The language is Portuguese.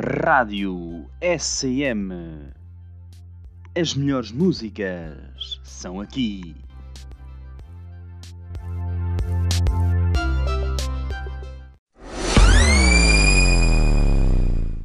Rádio SM. As melhores músicas são aqui.